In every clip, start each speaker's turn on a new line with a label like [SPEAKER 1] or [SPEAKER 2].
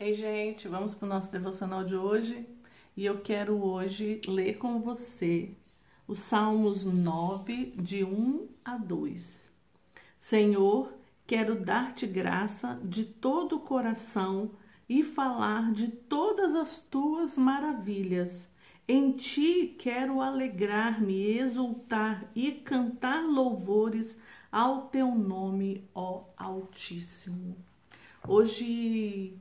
[SPEAKER 1] Ei, gente, vamos para o nosso devocional de hoje e eu quero hoje ler com você os Salmos 9, de 1 a 2. Senhor, quero dar-te graça de todo o coração e falar de todas as tuas maravilhas. Em ti quero alegrar-me, exultar e cantar louvores ao teu nome, ó Altíssimo. Hoje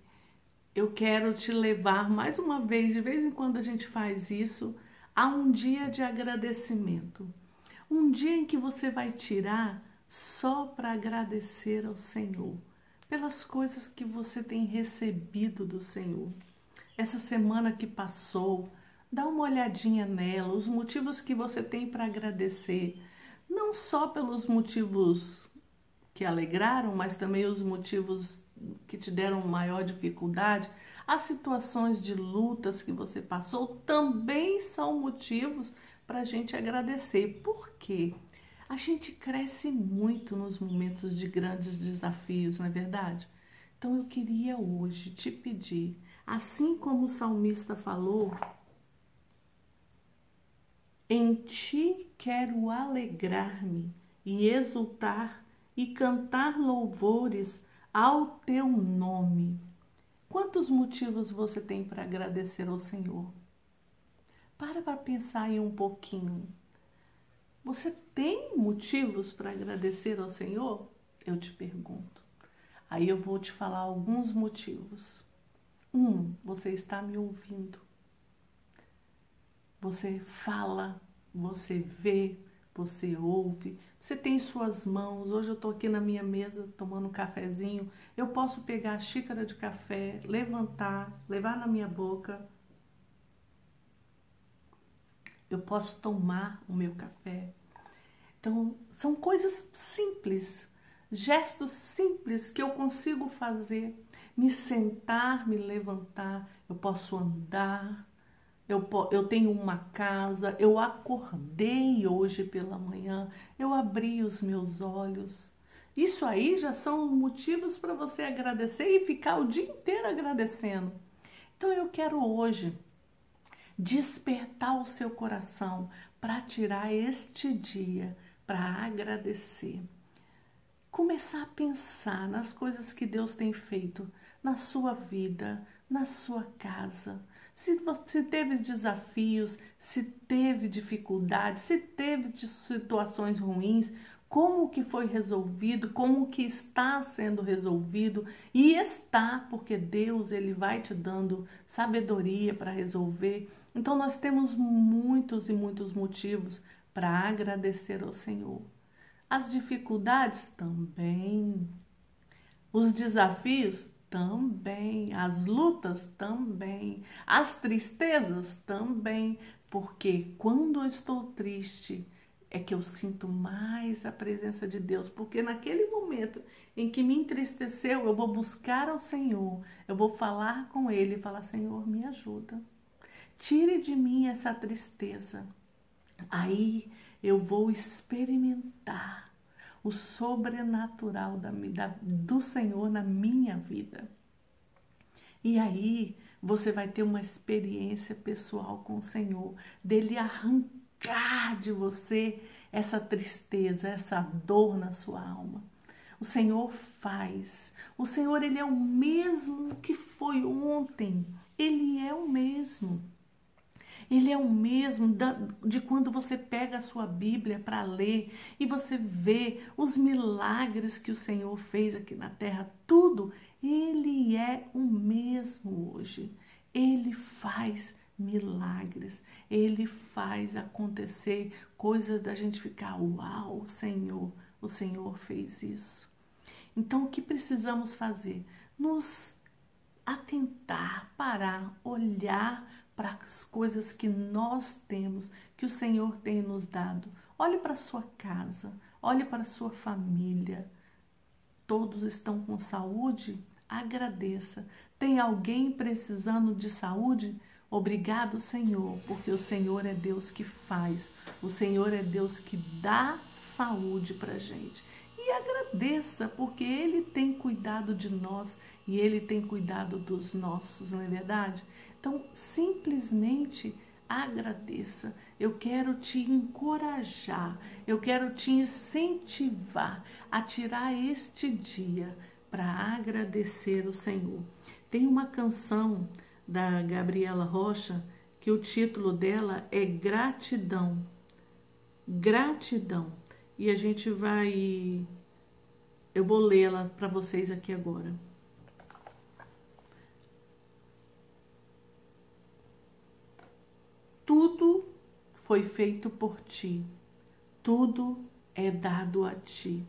[SPEAKER 1] eu quero te levar mais uma vez, de vez em quando a gente faz isso, a um dia de agradecimento. Um dia em que você vai tirar só para agradecer ao Senhor pelas coisas que você tem recebido do Senhor. Essa semana que passou, dá uma olhadinha nela, os motivos que você tem para agradecer, não só pelos motivos que alegraram, mas também os motivos que te deram maior dificuldade, as situações de lutas que você passou também são motivos para a gente agradecer. Por quê? A gente cresce muito nos momentos de grandes desafios, não é verdade? Então eu queria hoje te pedir, assim como o salmista falou, em ti quero alegrar-me e exultar e cantar louvores ao teu nome. Quantos motivos você tem para agradecer ao Senhor? Para para pensar aí um pouquinho. Você tem motivos para agradecer ao Senhor? Eu te pergunto. Aí eu vou te falar alguns motivos. Um, você está me ouvindo. Você fala, você vê, você ouve, você tem suas mãos. Hoje eu estou aqui na minha mesa tomando um cafezinho. Eu posso pegar a xícara de café, levantar, levar na minha boca. Eu posso tomar o meu café. Então, são coisas simples, gestos simples que eu consigo fazer. Me sentar, me levantar, eu posso andar, eu, eu tenho uma casa, eu acordei hoje pela manhã, eu abri os meus olhos. Isso aí já são motivos para você agradecer e ficar o dia inteiro agradecendo. Então eu quero hoje despertar o seu coração para tirar este dia para agradecer. Começar a pensar nas coisas que Deus tem feito na sua vida, na sua casa se você teve desafios, se teve dificuldades, se teve situações ruins, como que foi resolvido, como que está sendo resolvido e está, porque Deus ele vai te dando sabedoria para resolver. Então nós temos muitos e muitos motivos para agradecer ao Senhor. As dificuldades também. Os desafios também, as lutas também, as tristezas também, porque quando eu estou triste é que eu sinto mais a presença de Deus, porque naquele momento em que me entristeceu, eu vou buscar ao Senhor, eu vou falar com Ele e falar: Senhor, me ajuda, tire de mim essa tristeza. Aí eu vou experimentar o sobrenatural da, da, do Senhor na minha vida. E aí você vai ter uma experiência pessoal com o Senhor, dele arrancar de você essa tristeza, essa dor na sua alma. O Senhor faz. O Senhor, ele é o mesmo que foi ontem. Ele é o mesmo. Ele é o mesmo de quando você pega a sua Bíblia para ler e você vê os milagres que o Senhor fez aqui na terra, tudo. Ele é o mesmo hoje. Ele faz milagres, ele faz acontecer coisas da gente ficar, uau, Senhor, o Senhor fez isso. Então, o que precisamos fazer? Nos atentar, parar, olhar para as coisas que nós temos, que o Senhor tem nos dado. Olhe para a sua casa, olhe para a sua família. Todos estão com saúde? Agradeça. Tem alguém precisando de saúde? Obrigado, Senhor, porque o Senhor é Deus que faz, o Senhor é Deus que dá saúde para gente. E agradeça agradeça, porque Ele tem cuidado de nós e Ele tem cuidado dos nossos, não é verdade? Então, simplesmente agradeça. Eu quero te encorajar, eu quero te incentivar a tirar este dia para agradecer o Senhor. Tem uma canção da Gabriela Rocha que o título dela é Gratidão. Gratidão. E a gente vai. Eu vou lê-la para vocês aqui agora. Tudo foi feito por ti, tudo é dado a ti.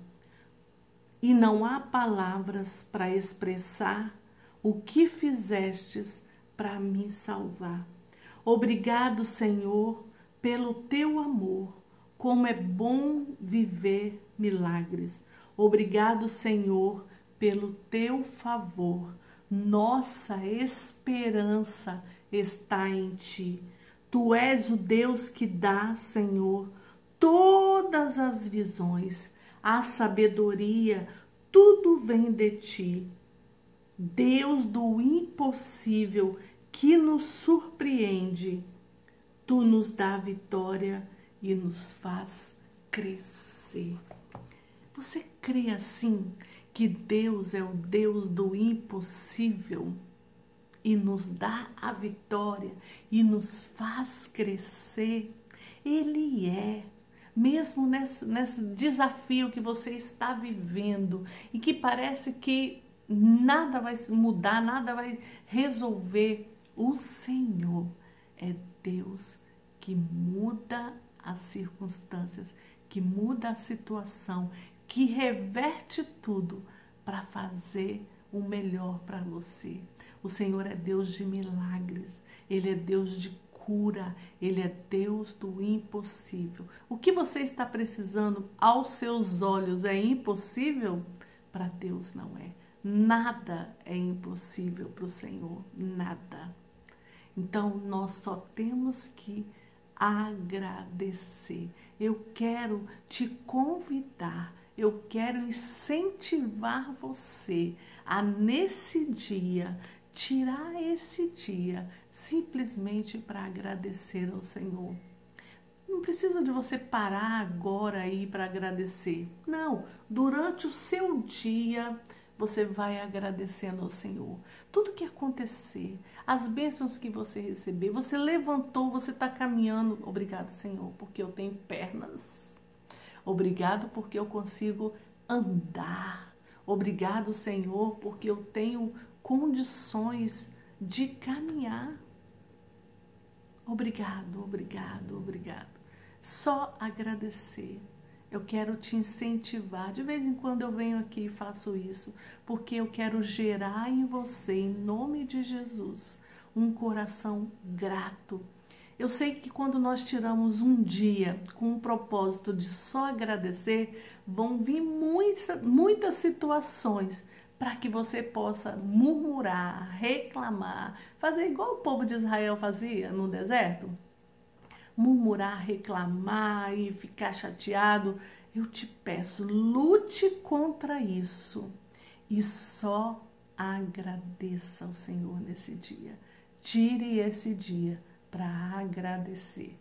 [SPEAKER 1] E não há palavras para expressar o que fizestes para me salvar. Obrigado, Senhor, pelo teu amor. Como é bom viver milagres. Obrigado, Senhor, pelo teu favor. Nossa esperança está em ti. Tu és o Deus que dá, Senhor, todas as visões, a sabedoria, tudo vem de ti. Deus do impossível que nos surpreende, tu nos dá vitória e nos faz crescer. Você crê assim que Deus é o Deus do impossível? E nos dá a vitória e nos faz crescer. Ele é. Mesmo nesse, nesse desafio que você está vivendo e que parece que nada vai mudar, nada vai resolver, o Senhor é Deus que muda as circunstâncias, que muda a situação, que reverte tudo para fazer o melhor para você. O Senhor é Deus de milagres, Ele é Deus de cura, Ele é Deus do impossível. O que você está precisando aos seus olhos é impossível? Para Deus não é. Nada é impossível para o Senhor, nada. Então nós só temos que agradecer. Eu quero te convidar, eu quero incentivar você a nesse dia tirar esse dia simplesmente para agradecer ao Senhor. Não precisa de você parar agora aí para agradecer. Não, durante o seu dia você vai agradecendo ao Senhor. Tudo que acontecer, as bênçãos que você receber, você levantou, você está caminhando. Obrigado, Senhor, porque eu tenho pernas. Obrigado porque eu consigo andar. Obrigado, Senhor, porque eu tenho condições de caminhar. Obrigado, obrigado, obrigado. Só agradecer. Eu quero te incentivar. De vez em quando eu venho aqui e faço isso, porque eu quero gerar em você, em nome de Jesus, um coração grato. Eu sei que quando nós tiramos um dia com o propósito de só agradecer, vão vir muita, muitas situações para que você possa murmurar, reclamar, fazer igual o povo de Israel fazia no deserto? Murmurar, reclamar e ficar chateado. Eu te peço, lute contra isso e só agradeça ao Senhor nesse dia. Tire esse dia para agradecer.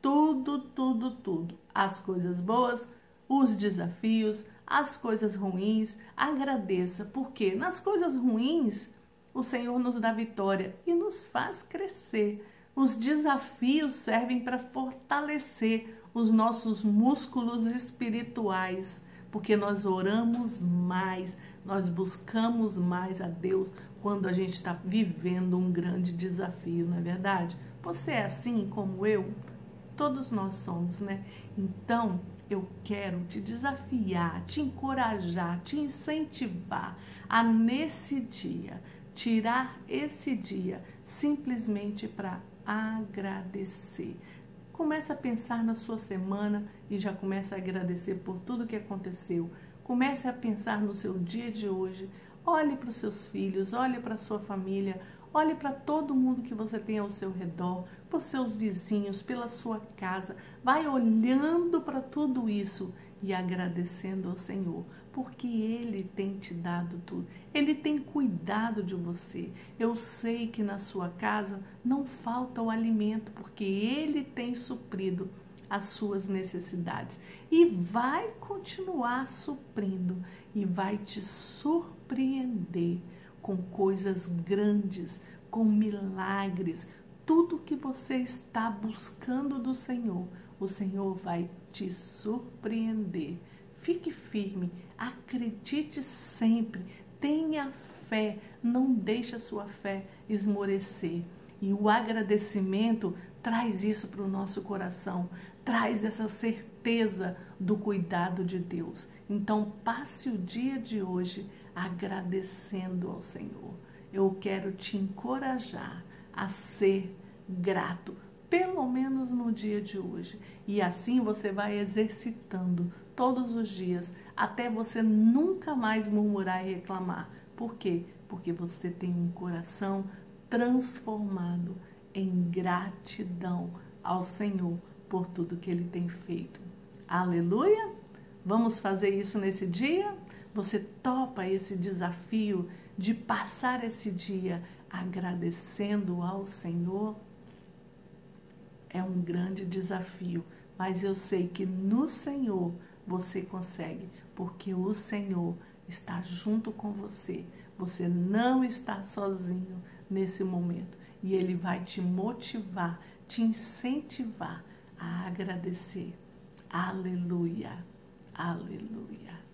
[SPEAKER 1] Tudo, tudo, tudo. As coisas boas, os desafios, as coisas ruins, agradeça, porque nas coisas ruins o Senhor nos dá vitória e nos faz crescer. Os desafios servem para fortalecer os nossos músculos espirituais, porque nós oramos mais, nós buscamos mais a Deus quando a gente está vivendo um grande desafio, não é verdade? Você é assim como eu? Todos nós somos, né? Então, eu quero te desafiar, te encorajar, te incentivar a nesse dia tirar esse dia simplesmente para agradecer. Comece a pensar na sua semana e já comece a agradecer por tudo que aconteceu. Comece a pensar no seu dia de hoje. Olhe para os seus filhos, olhe para a sua família, Olhe para todo mundo que você tem ao seu redor, por seus vizinhos, pela sua casa. Vai olhando para tudo isso e agradecendo ao Senhor, porque Ele tem te dado tudo. Ele tem cuidado de você. Eu sei que na sua casa não falta o alimento, porque Ele tem suprido as suas necessidades e vai continuar suprindo e vai te surpreender com coisas grandes, com milagres. Tudo que você está buscando do Senhor, o Senhor vai te surpreender. Fique firme, acredite sempre, tenha fé, não deixe a sua fé esmorecer. E o agradecimento traz isso para o nosso coração, traz essa certeza do cuidado de Deus. Então, passe o dia de hoje agradecendo ao Senhor. Eu quero te encorajar a ser grato, pelo menos no dia de hoje. E assim você vai exercitando todos os dias, até você nunca mais murmurar e reclamar. Por quê? Porque você tem um coração transformado em gratidão ao Senhor por tudo que ele tem feito. Aleluia! Vamos fazer isso nesse dia? Você topa esse desafio de passar esse dia agradecendo ao Senhor? É um grande desafio, mas eu sei que no Senhor você consegue, porque o Senhor está junto com você. Você não está sozinho nesse momento e ele vai te motivar, te incentivar a agradecer. Aleluia, aleluia.